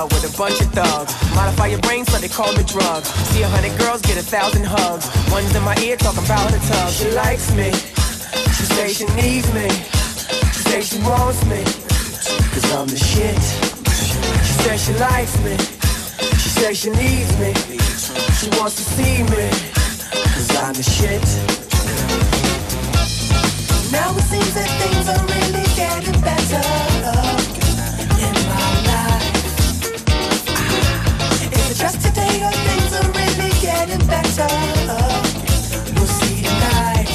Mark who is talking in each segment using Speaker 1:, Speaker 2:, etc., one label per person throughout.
Speaker 1: club with a bunch of thugs. Modify your brain so they call me drugs. See a hundred girls get a thousand hugs. One's in my ear talking about her tub. She likes me. She says she needs me. She says she wants me. Cause I'm the shit. She says she likes me. She says she needs me. She wants to see me. Cause I'm the shit.
Speaker 2: Now it seems that things are really getting better just today or things are really getting better? We'll see tonight.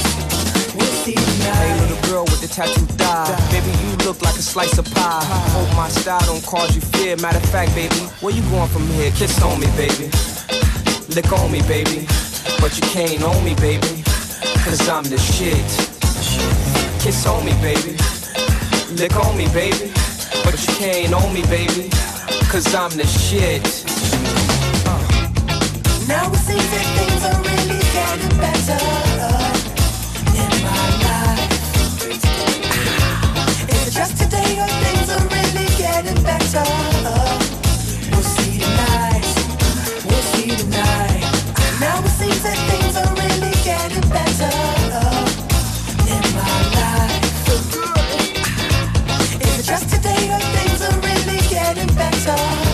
Speaker 2: We'll see
Speaker 1: Hey,
Speaker 2: tonight.
Speaker 1: little girl with the tattoo die. Baby, you look like a slice of pie. Hope my style don't cause you fear. Matter of fact, baby, where you going from here? Kiss on me, baby. Lick on me, baby. But you can't own me, baby. Cause I'm the shit. Kiss on me, baby. Lick on me, baby. But you can't own me, baby. Cause I'm the shit.
Speaker 2: Now it seems that things are really getting better in my life. Is it just today or things are really getting better? We'll see tonight. We'll see tonight. Now it seems that things are really getting better in my life. Is it just today or things are really getting better?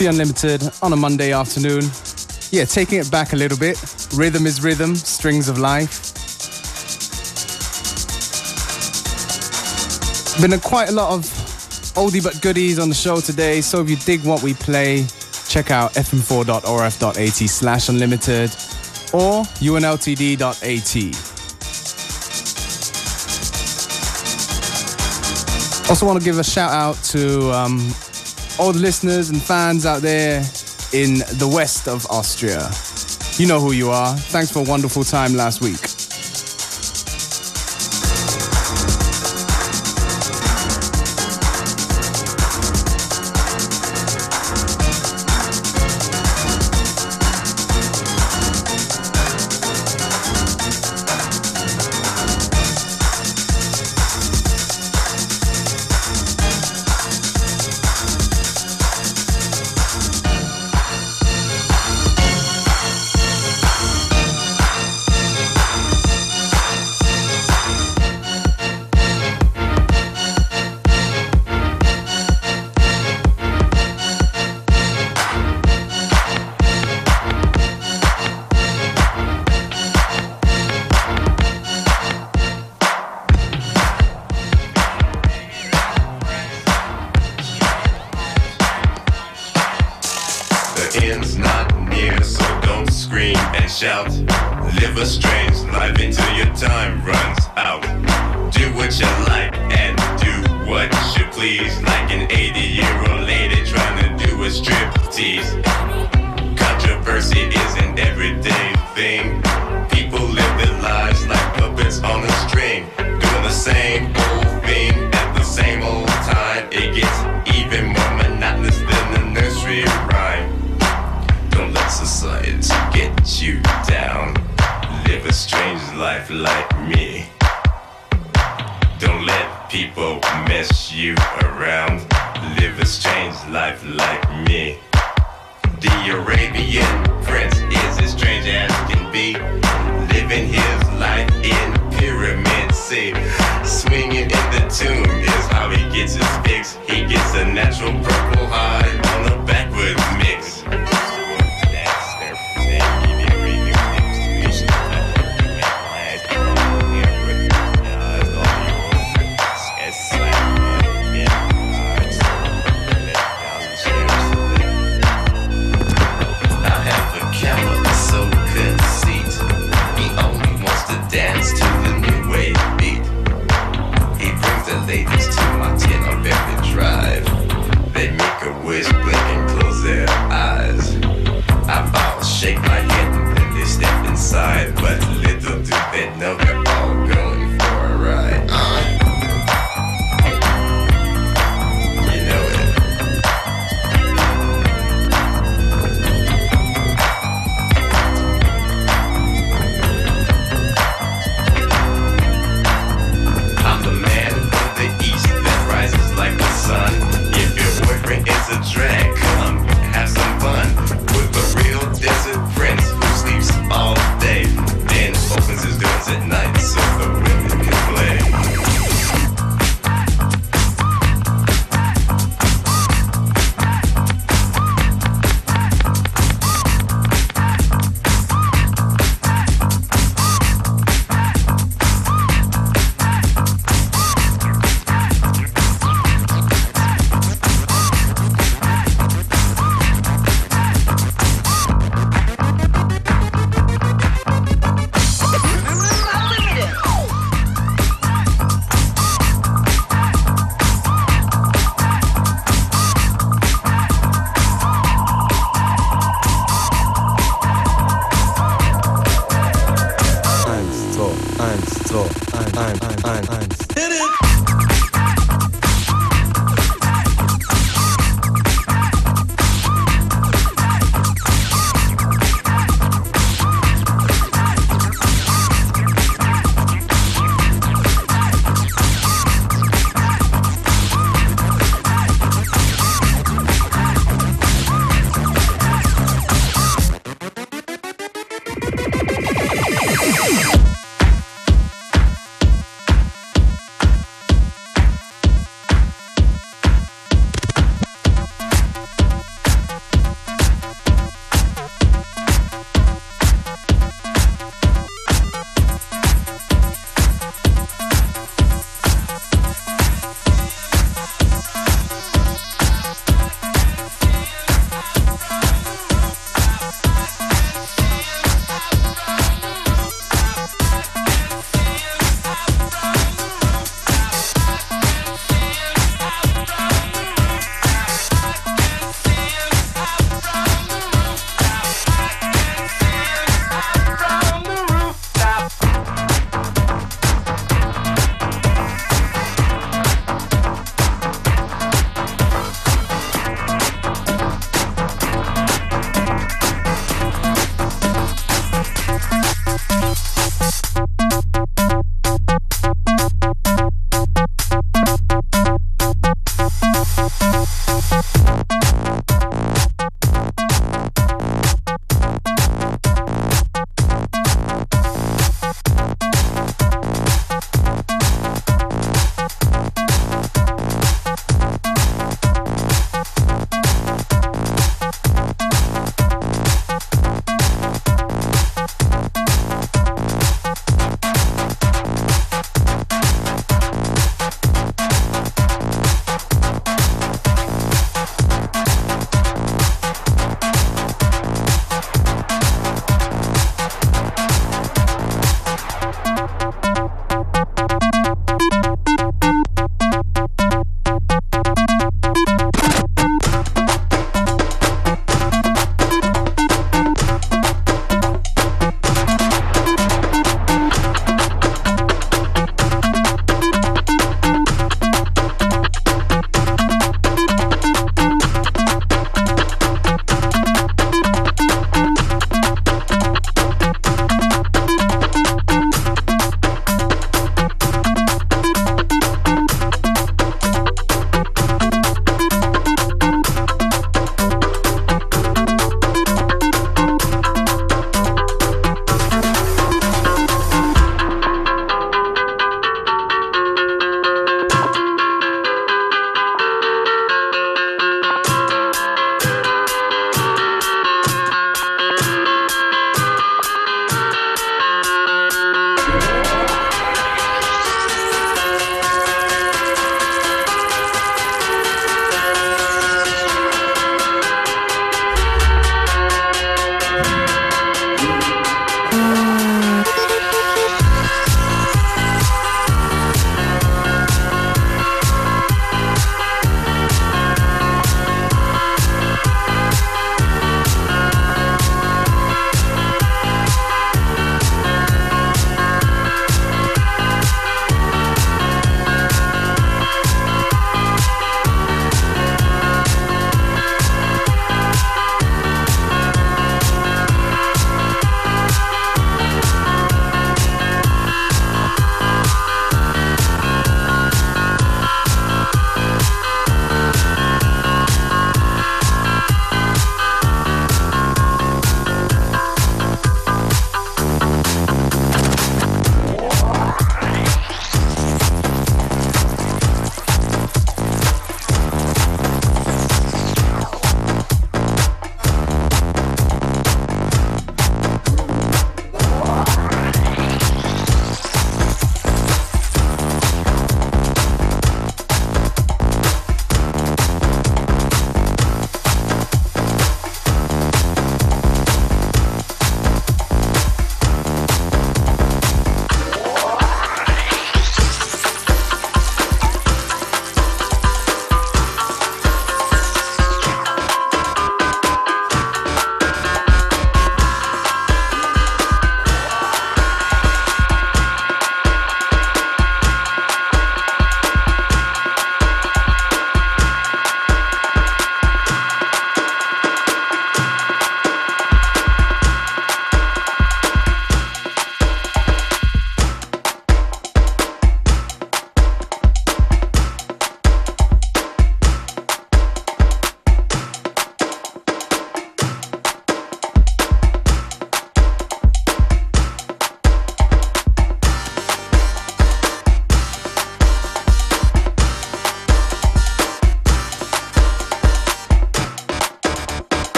Speaker 3: Be Unlimited on a Monday afternoon. Yeah, taking it back a little bit. Rhythim Is Rhythim, strings of life. Been a quite a lot of oldie but goodies on the show today, so if you dig what we play, check out fm4.orf.at slash unlimited or unltd.at. Also, want to give a shout out to um, all the listeners and fans out there in the west of Austria. You know who you are. Thanks for a wonderful time last week.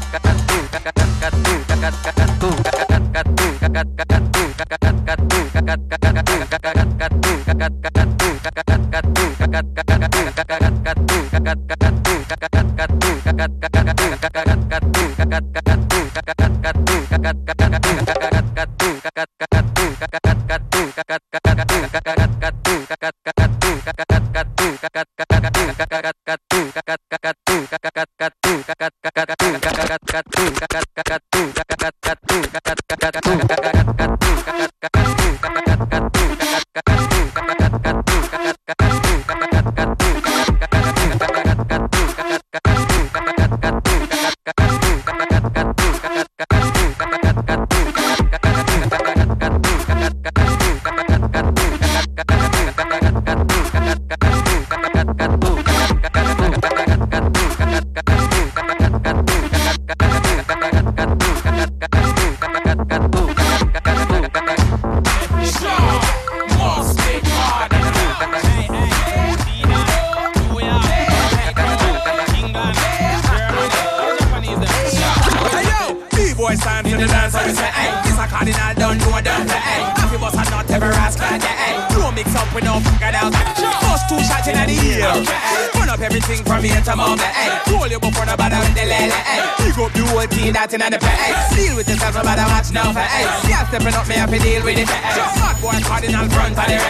Speaker 4: Boys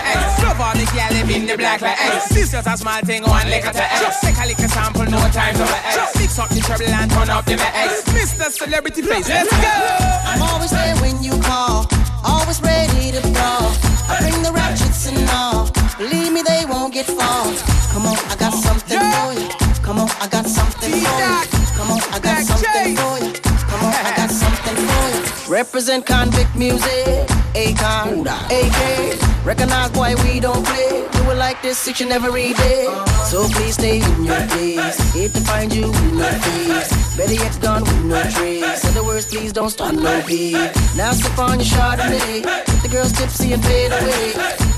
Speaker 4: of. Love the in the black, like, eh? hey. This just a small thing, one liquor to, hey. Eh? Take a liquor sample, no time to, hey. Mix up the trouble and turn up the, hey. Eh? Mr. Celebrity Face, let's go.
Speaker 5: I'm always there when you call, always ready to brawl. I bring the ratchets and all. Believe me, they won't get far. Come on, I got something for you. Come on, I got something for you. Come on, I got something for you. Represent Konvict music, Akon, AK. Recognize boy, we don't play. Do it like this each and every day. So please stay in your place. Hate to find you in no face. Better yet gone with no trace. In the words, please don't start no beat. Now sip on your Chardonnay. Get the girls tipsy and fade away.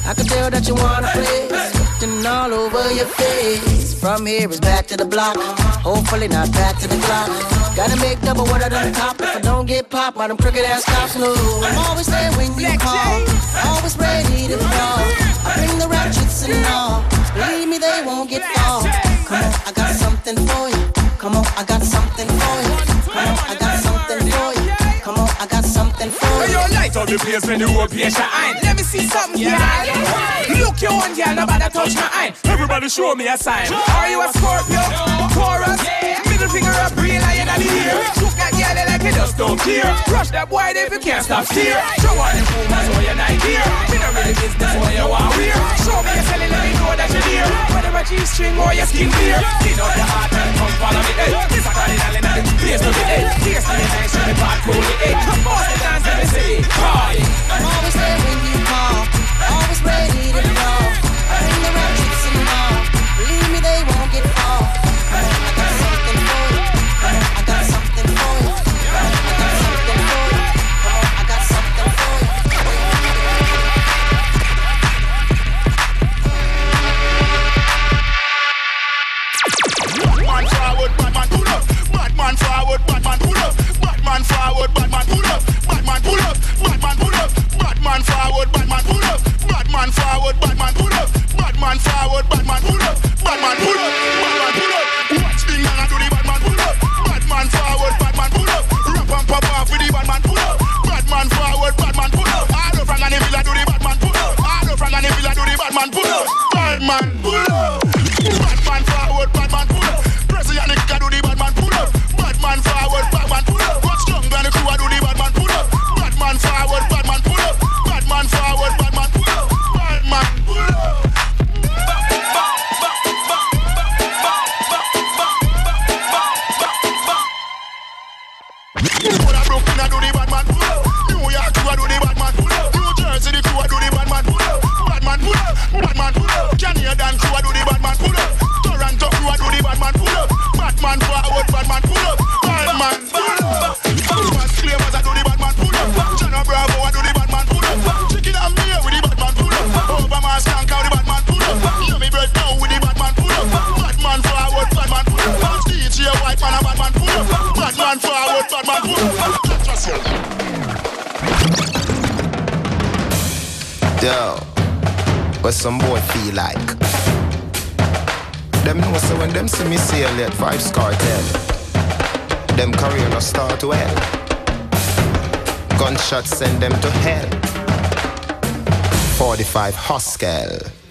Speaker 5: I can tell that you wanna play. Scripting all over your face. From here is back to the block. Hopefully not back to the clock. Gotta make double what I done top. If I don't get popped by them crooked ass cops, no. I'm always there when you call. Always ready to brawl. I bring the ratchets and all. Believe me, they won't get far. Come on, I got something for you. Come on, I got something for you. Come on, I got You.
Speaker 4: light up the place when the whole place shine. Let me see something, girl. Look your own, girl, nobody touch my eye. Everybody show me a sign. Are you a Scorpio? Taurus? Middle finger up, real lion of the year. Shoot that girl like you just don't care. Rush that boy if you can't stop steer. Show on them pumas so you're not here. Me no really business what you want wear. Show me your selling, let me know that you're near. Whether a G-string or your skin clear. Get up your heart and come follow me, hey. This a cardinal in the place to be. Eh. Taste of the
Speaker 6: Yo, what some boy feel like? Them know so when them see me sail at Vybz Kartel, them career no start well. Gunshots send them to hell. 45 Huskel.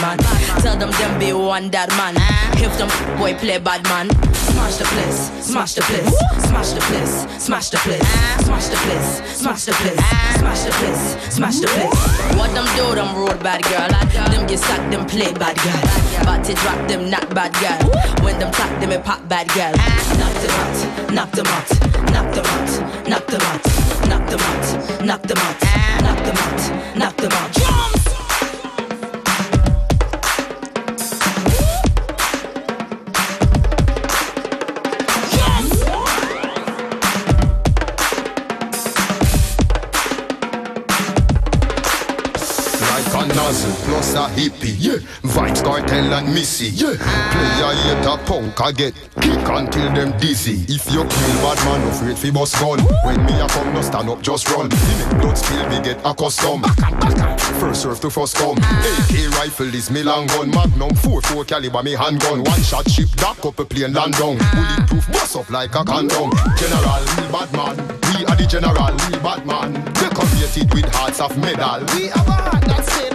Speaker 7: Bad man. Tell them them be one that man. If them boy play bad man, smash the place, smash the place, smash the place, smash the place, smash the place, smash the place, smash the place, smash the place. What them do, them road bad girl. Them get sacked, them play bad girl. But to drop them not bad girl. When them tap them, it pop bad girl. Knock them out, knock them out, knock them out, knock them out, knock them out, knock them out, knock them out, knock them out.
Speaker 6: Plus a hippie, yeah. Vybz Kartel and missy, yeah. Player hate a punk, I get kick until them dizzy. If you kill bad man, afraid fi bust gun. When me a come, no stand up, just run. Me make blood spill, me get accustomed. First serve to first come. AK rifle is me long gun. Magnum 4-4 caliber me handgun. One shot ship, that couple plane land down. Bulletproof, bust up like a condom. General, we bad man. We are the general, we bad man. Decorated with hearts of metal. We have a heart that's metal.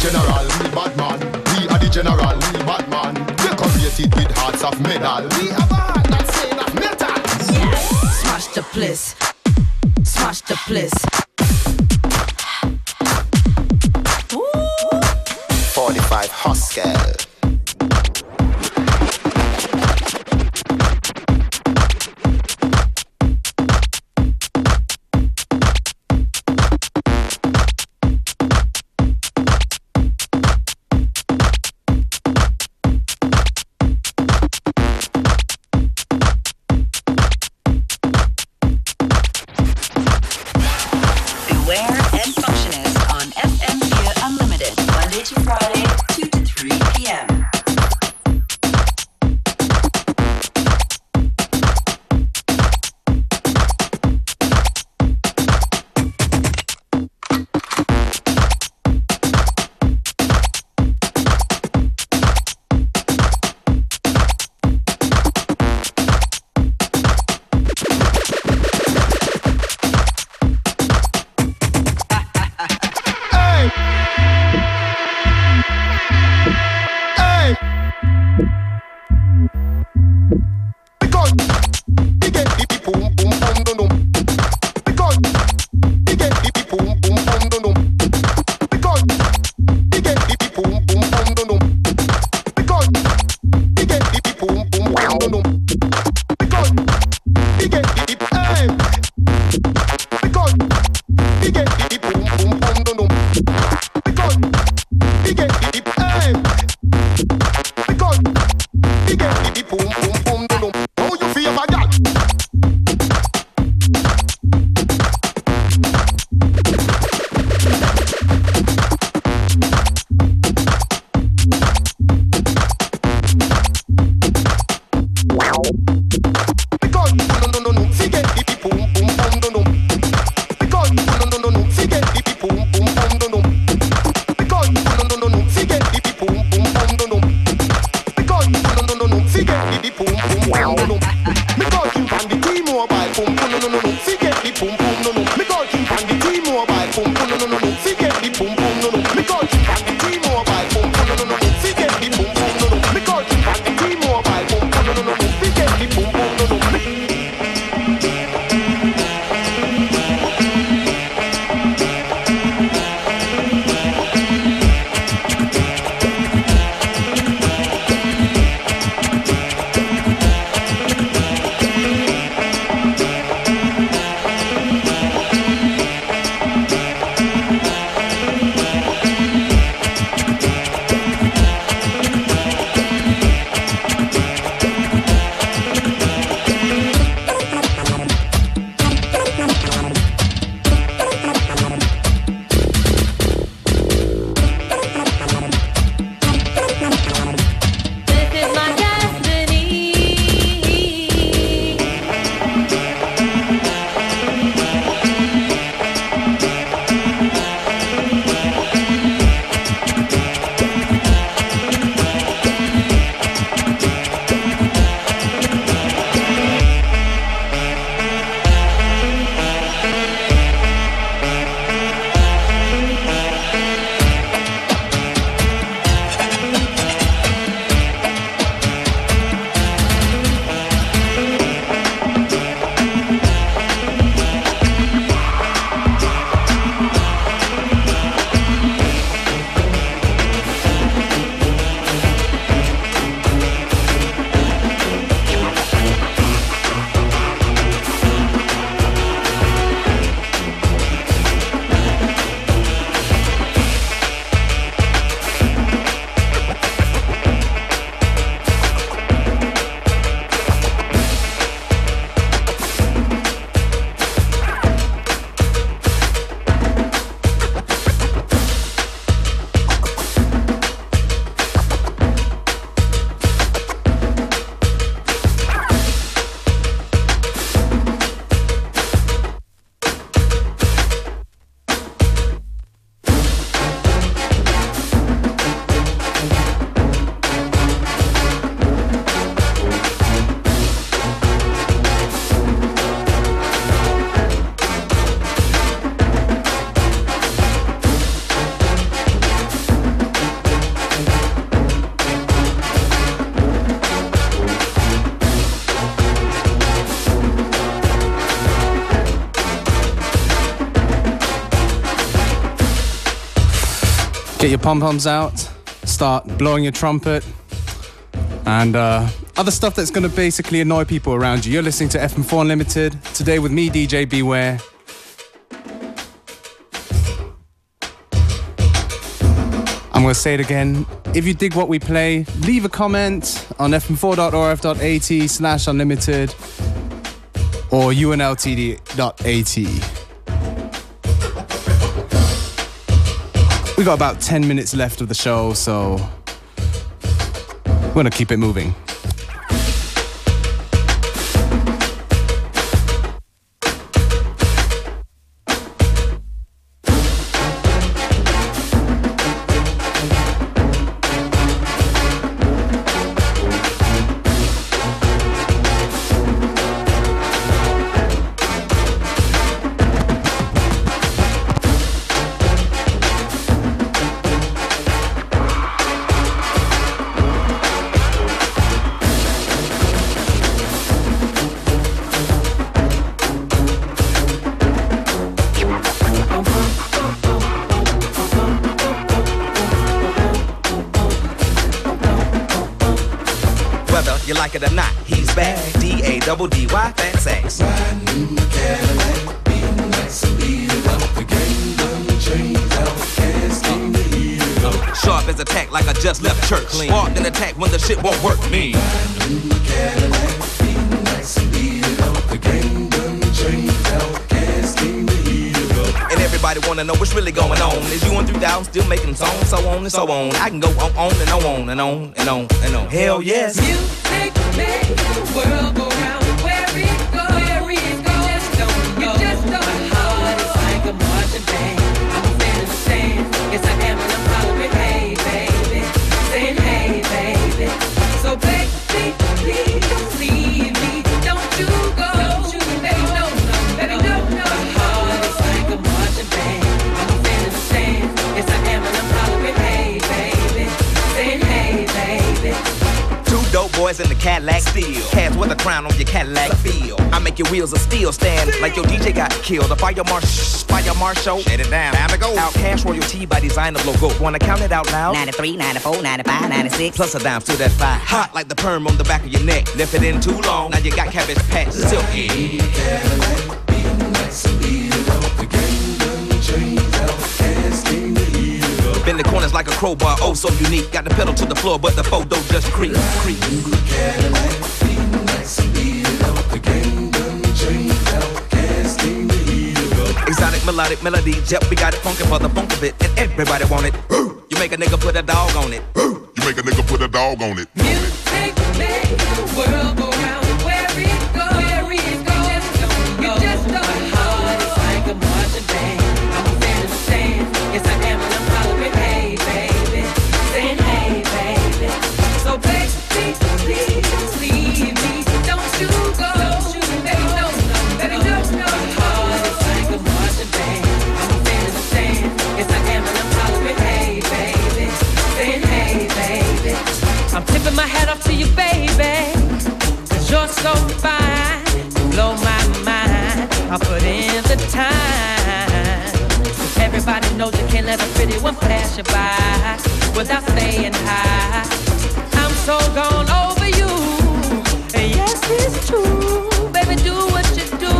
Speaker 6: General, we bad man. We are the general, we bad man. Decorated with hearts of metal. We have a heart that's made of metal.
Speaker 7: Smash the place. Smash the place.
Speaker 6: 45 Huskel.
Speaker 3: Pom poms out, start blowing your trumpet, and uh, other stuff that's going to basically annoy people around you. You're listening to FM4 Unlimited today with me, DJ Beware. I'm going to say it again. If you dig what we play, leave a comment on fm4.orf.at slash unlimited or unltd.at. We got about 10 minutes left of the show, so we're to keep it moving.
Speaker 8: Attack when the shit won't work. Me. And everybody wanna know what's really going on. Is you on through down, still making songs, so on and so on. I can go on, on and on and on and on and on. Hell yes.
Speaker 9: Music make the world go round. Where it goes, where it goes, you just don't know. You just don't My heart is like a marching band. I'm a fan of the sand. Yes, I am,
Speaker 8: boys in the Cadillac steel. Cats with a crown on your Cadillac feel. I make your wheels of steel stand like your DJ got killed. A fire marsh, fire marshal. Shut it down. Time to go. Out cash royalty by design of logo. Wanna count it out loud?
Speaker 10: 93, 94, 95, 96.
Speaker 8: Plus a dime to that five. Hot like the perm on the back of your neck. Left it in too long. Now you got cabbage patch silky. Bend the corners like a crowbar, oh so unique. Got the pedal to the floor, but the photo just creep, creep. Exotic melodic melody, yep, we got it funky for the funk of it, and everybody want it. You make a nigga put a dog on it.
Speaker 11: You make a nigga put a dog on it.
Speaker 9: Music make the world so fine. Blow my mind. I put in the time. Everybody knows you can't let a pretty one pass you by without saying hi. I'm so gone over you. And yes, it's true. Baby, do what you do.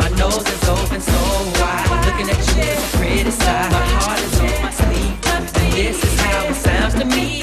Speaker 9: My nose is open so wide. Looking at you with a pretty side. My heart is on my sleeve. And this is how it sounds to me.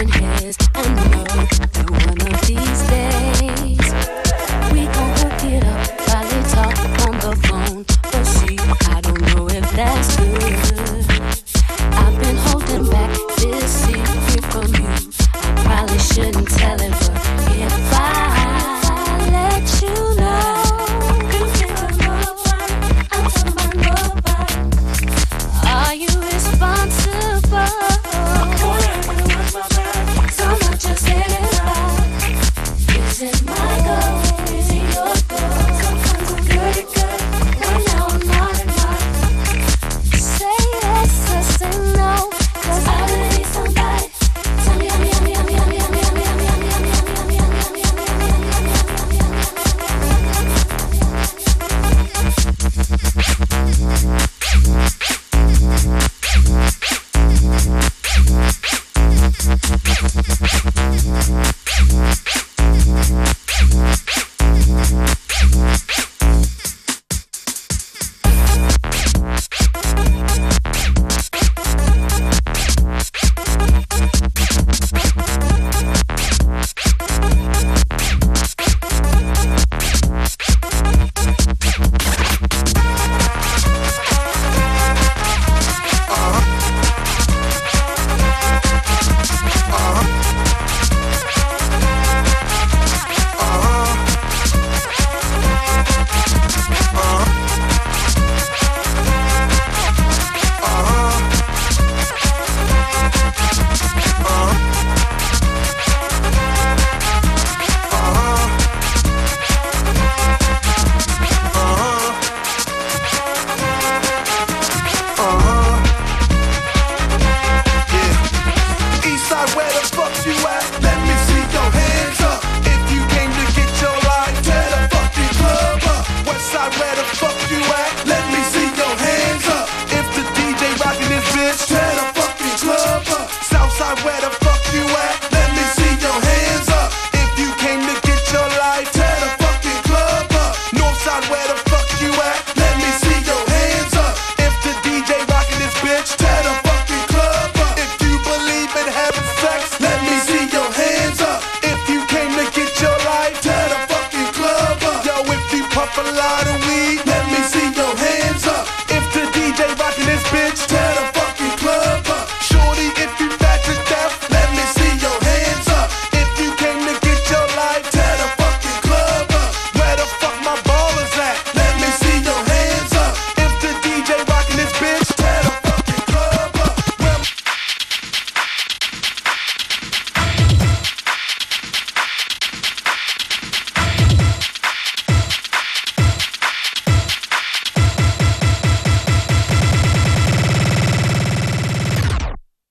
Speaker 12: in
Speaker 13: his